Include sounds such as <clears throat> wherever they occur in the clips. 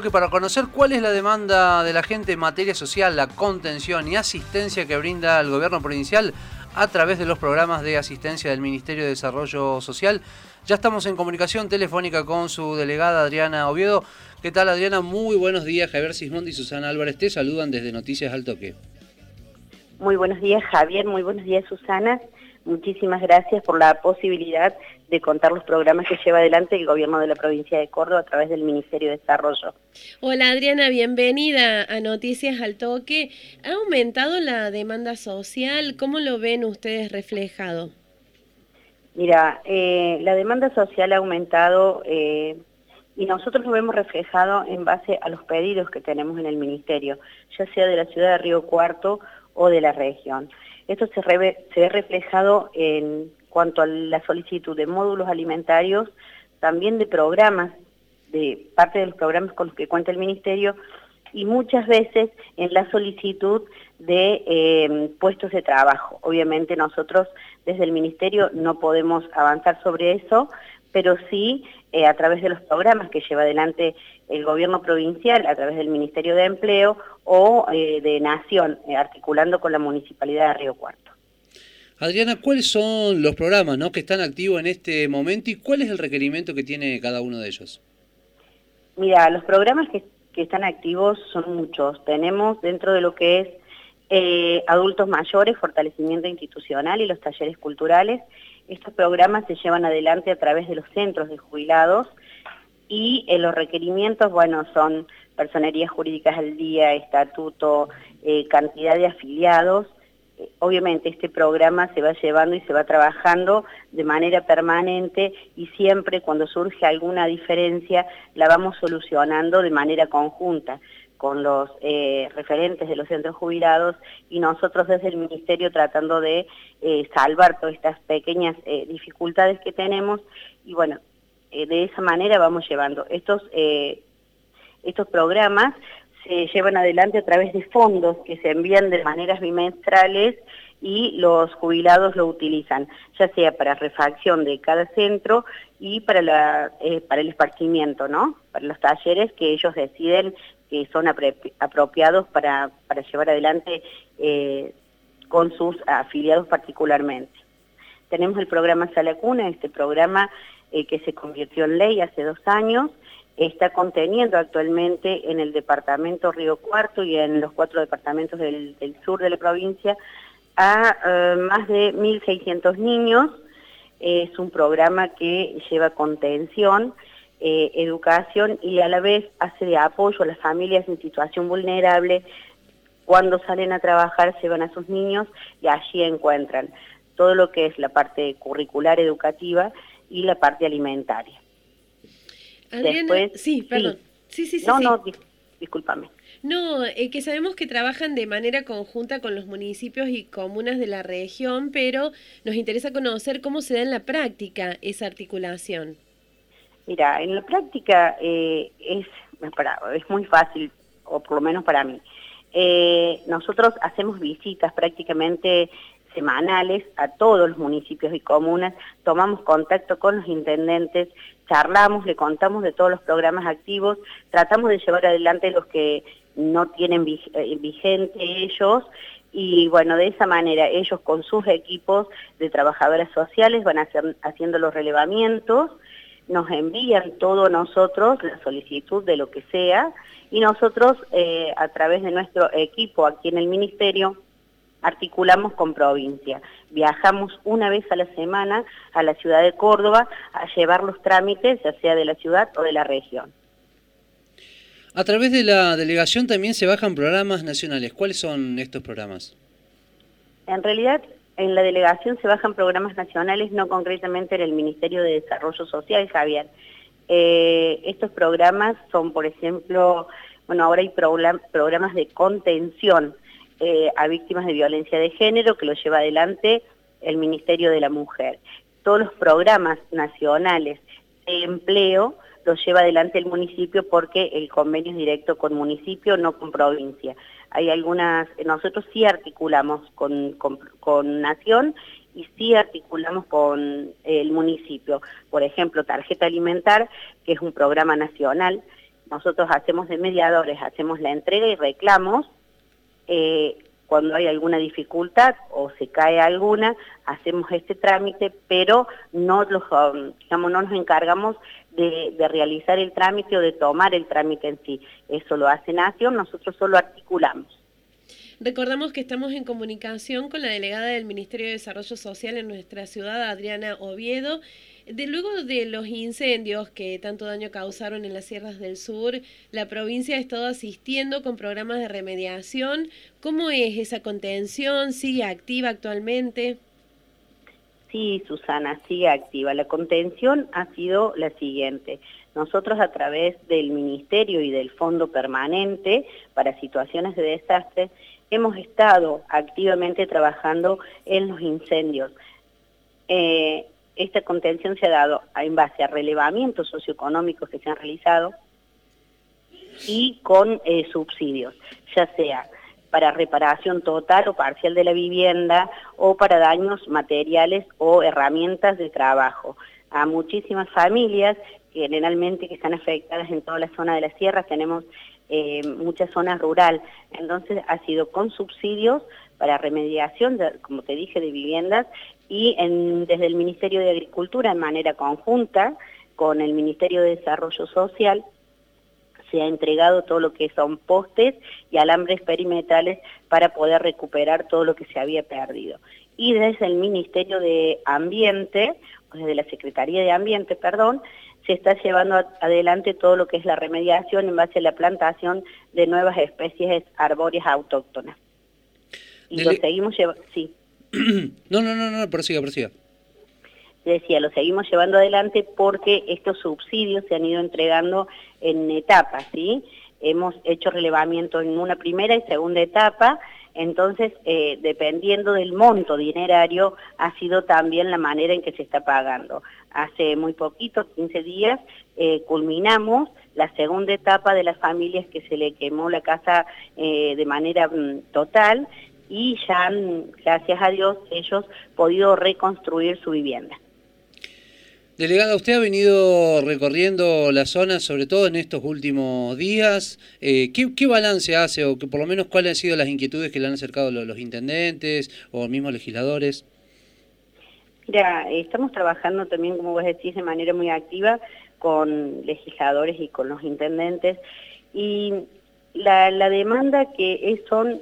toque para conocer cuál es la demanda de la gente en materia social, la contención y asistencia que brinda el gobierno provincial a través de los programas de asistencia del Ministerio de Desarrollo Social. Ya estamos en comunicación telefónica con su delegada Adriana Oviedo. ¿Qué tal Adriana? Muy buenos días. Javier Sismondi y Susana Álvarez te saludan desde Noticias al Toque. Muy buenos días Javier, muy buenos días Susana. Muchísimas gracias por la posibilidad de contar los programas que lleva adelante el gobierno de la provincia de Córdoba a través del Ministerio de Desarrollo. Hola Adriana, bienvenida a Noticias al Toque. ¿Ha aumentado la demanda social? ¿Cómo lo ven ustedes reflejado? Mira, eh, la demanda social ha aumentado eh, y nosotros lo vemos reflejado en base a los pedidos que tenemos en el Ministerio, ya sea de la ciudad de Río Cuarto o de la región. Esto se, se ve reflejado en cuanto a la solicitud de módulos alimentarios, también de programas, de parte de los programas con los que cuenta el Ministerio, y muchas veces en la solicitud de eh, puestos de trabajo. Obviamente nosotros desde el Ministerio no podemos avanzar sobre eso, pero sí eh, a través de los programas que lleva adelante el gobierno provincial, a través del Ministerio de Empleo o eh, de Nación, articulando con la Municipalidad de Río Cuarto. Adriana, ¿cuáles son los programas ¿no? que están activos en este momento y cuál es el requerimiento que tiene cada uno de ellos? Mira, los programas que, están activos son muchos. Tenemos dentro de lo que es eh, adultos mayores, fortalecimiento institucional y los talleres culturales. Estos programas se llevan adelante a través de los centros de jubilados y eh, los requerimientos, bueno, son personerías jurídicas al día, estatuto, eh, cantidad de afiliados, obviamente este programa se va llevando y se va trabajando de manera permanente y siempre cuando surge alguna diferencia la vamos solucionando de manera conjunta con los eh, referentes de los centros jubilados y nosotros desde el Ministerio tratando de eh, salvar todas estas pequeñas eh, dificultades que tenemos y bueno, de esa manera vamos llevando estos, estos programas se llevan adelante a través de fondos que se envían de maneras bimestrales y los jubilados lo utilizan, ya sea para refacción de cada centro y para, la, para el esparcimiento, ¿no? Para los talleres que ellos deciden que son apropiados para, para llevar adelante eh, con sus afiliados particularmente. Tenemos el programa Sala Cuna, este programa eh, que se convirtió en ley hace dos años, está conteniendo actualmente en el departamento Río Cuarto y en los cuatro departamentos del, sur de la provincia a eh, más de 1.600 niños. Es un programa que lleva contención, eh, educación y a la vez hace de apoyo a las familias en situación vulnerable. Cuando salen a trabajar se van a sus niños y allí encuentran todo lo que es la parte curricular educativa y la parte alimentaria. Adriana, sí, perdón. Sí, sí, sí. No, no, discúlpame. No, eh, que sabemos que trabajan de manera conjunta con los municipios y comunas de la región, pero nos interesa conocer cómo se da en la práctica esa articulación. Mira, en la práctica eh, es, es muy fácil, o por lo menos para mí. Eh, nosotros hacemos visitas prácticamente semanales a todos los municipios y comunas, tomamos contacto con los intendentes, charlamos, le contamos de todos los programas activos, tratamos de llevar adelante los que no tienen eh, vigente ellos y bueno, de esa manera ellos con sus equipos de trabajadoras sociales van haciendo los relevamientos, nos envían todo nosotros, la solicitud de lo que sea, y nosotros eh, a través de nuestro equipo aquí en el Ministerio articulamos con provincia. Viajamos una vez a la semana a la ciudad de Córdoba a llevar los trámites, ya sea de la ciudad o de la región. A través de la delegación también se bajan programas nacionales. ¿Cuáles son estos programas? En realidad, en la delegación se bajan programas nacionales, no concretamente en el Ministerio de Desarrollo Social, Javier. Eh, estos programas son, por ejemplo, bueno, ahora hay programas de contención eh, a víctimas de violencia de género que lo lleva adelante el Ministerio de la Mujer. Todos los programas nacionales de empleo los lleva adelante el municipio porque el convenio es directo con municipio, no con provincia. Hay algunas, nosotros sí articulamos con, con Nación y sí articulamos con el municipio. Por ejemplo, Tarjeta Alimentar, que es un programa nacional, nosotros hacemos de mediadores, hacemos la entrega y reclamos, eh, cuando hay alguna dificultad o se cae alguna, hacemos este trámite, pero no, los, um, digamos, no nos encargamos de, realizar el trámite o de tomar el trámite en sí. Eso lo hace Nación, nosotros solo articulamos. Recordamos que estamos en comunicación con la delegada del Ministerio de Desarrollo Social en nuestra ciudad, Adriana Oviedo. De luego de los incendios que tanto daño causaron en las sierras del sur, la provincia ha estado asistiendo con programas de remediación. ¿Cómo es esa contención? ¿Sigue activa actualmente? Sí, Susana, sigue activa. La contención ha sido la siguiente. Nosotros a través del Ministerio y del Fondo Permanente para Situaciones de Desastre hemos estado activamente trabajando en los incendios. Eh, esta contención se ha dado en base a relevamientos socioeconómicos que se han realizado y con eh, subsidios, ya sea para reparación total o parcial de la vivienda o para daños materiales o herramientas de trabajo. A muchísimas familias, generalmente que están afectadas en toda la zona de la sierra, tenemos eh, mucha zona rural, entonces ha sido con subsidios para remediación, como te dije, de viviendas y desde el Ministerio de Agricultura en manera conjunta con el Ministerio de Desarrollo Social se ha entregado todo lo que son postes y alambres perimetrales para poder recuperar todo lo que se había perdido. Y desde el Ministerio de Ambiente, o desde la Secretaría de Ambiente, perdón, se está llevando adelante todo lo que es la remediación en base a la plantación de nuevas especies arbóreas autóctonas. Y lo seguimos llevando, sí. <clears throat> no, no, no, no, prosiga, prosiga decía, lo seguimos llevando adelante porque estos subsidios se han ido entregando en etapas, ¿sí? Hemos hecho relevamiento en una primera y segunda etapa, entonces, eh, dependiendo del monto dinerario, ha sido también la manera en que se está pagando. Hace muy poquito, 15 días, eh, culminamos la segunda etapa de las familias que se le quemó la casa eh, de manera mm, total y ya han, gracias a Dios, ellos podido reconstruir su vivienda. Delegada, usted ha venido recorriendo la zona, sobre todo en estos últimos días. Eh, ¿qué, balance hace o por lo menos cuáles han sido las inquietudes que le han acercado los, intendentes o mismos legisladores? Mira, estamos trabajando también, como vos decís, de manera muy activa con legisladores y con los intendentes. Y la, demanda que son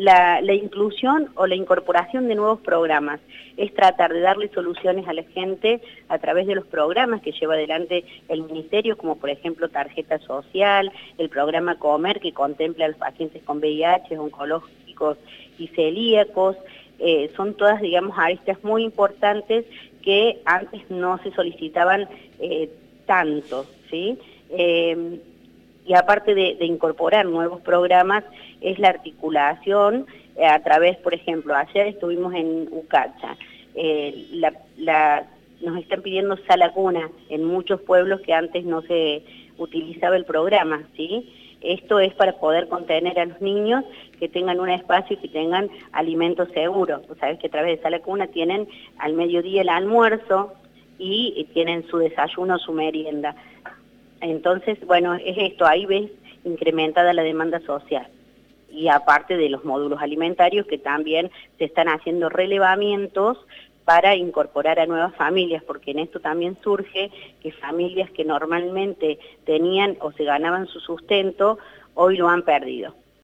la, inclusión o la incorporación de nuevos programas. Es tratar de darle soluciones a la gente a través de los programas que lleva adelante el Ministerio, como por ejemplo Tarjeta Social, el programa Comer que contempla a los pacientes con VIH, oncológicos y celíacos. Eh, son todas, digamos, aristas muy importantes que antes no se solicitaban eh, tanto, ¿sí? Eh, y aparte de, incorporar nuevos programas, es la articulación eh, a través, por ejemplo, ayer estuvimos en Ucacha, eh, nos están pidiendo sala cuna en muchos pueblos que antes no se utilizaba el programa, ¿sí? Esto es para poder contener a los niños que tengan un espacio y que tengan alimentos seguros. Sabes que a través de sala cuna tienen al mediodía el almuerzo y tienen su desayuno, su merienda. Entonces, bueno, es esto, ahí ves incrementada la demanda social. Y aparte de los módulos alimentarios que también se están haciendo relevamientos para incorporar a nuevas familias, porque en esto también surge que familias que normalmente tenían o se ganaban su sustento, hoy lo han perdido.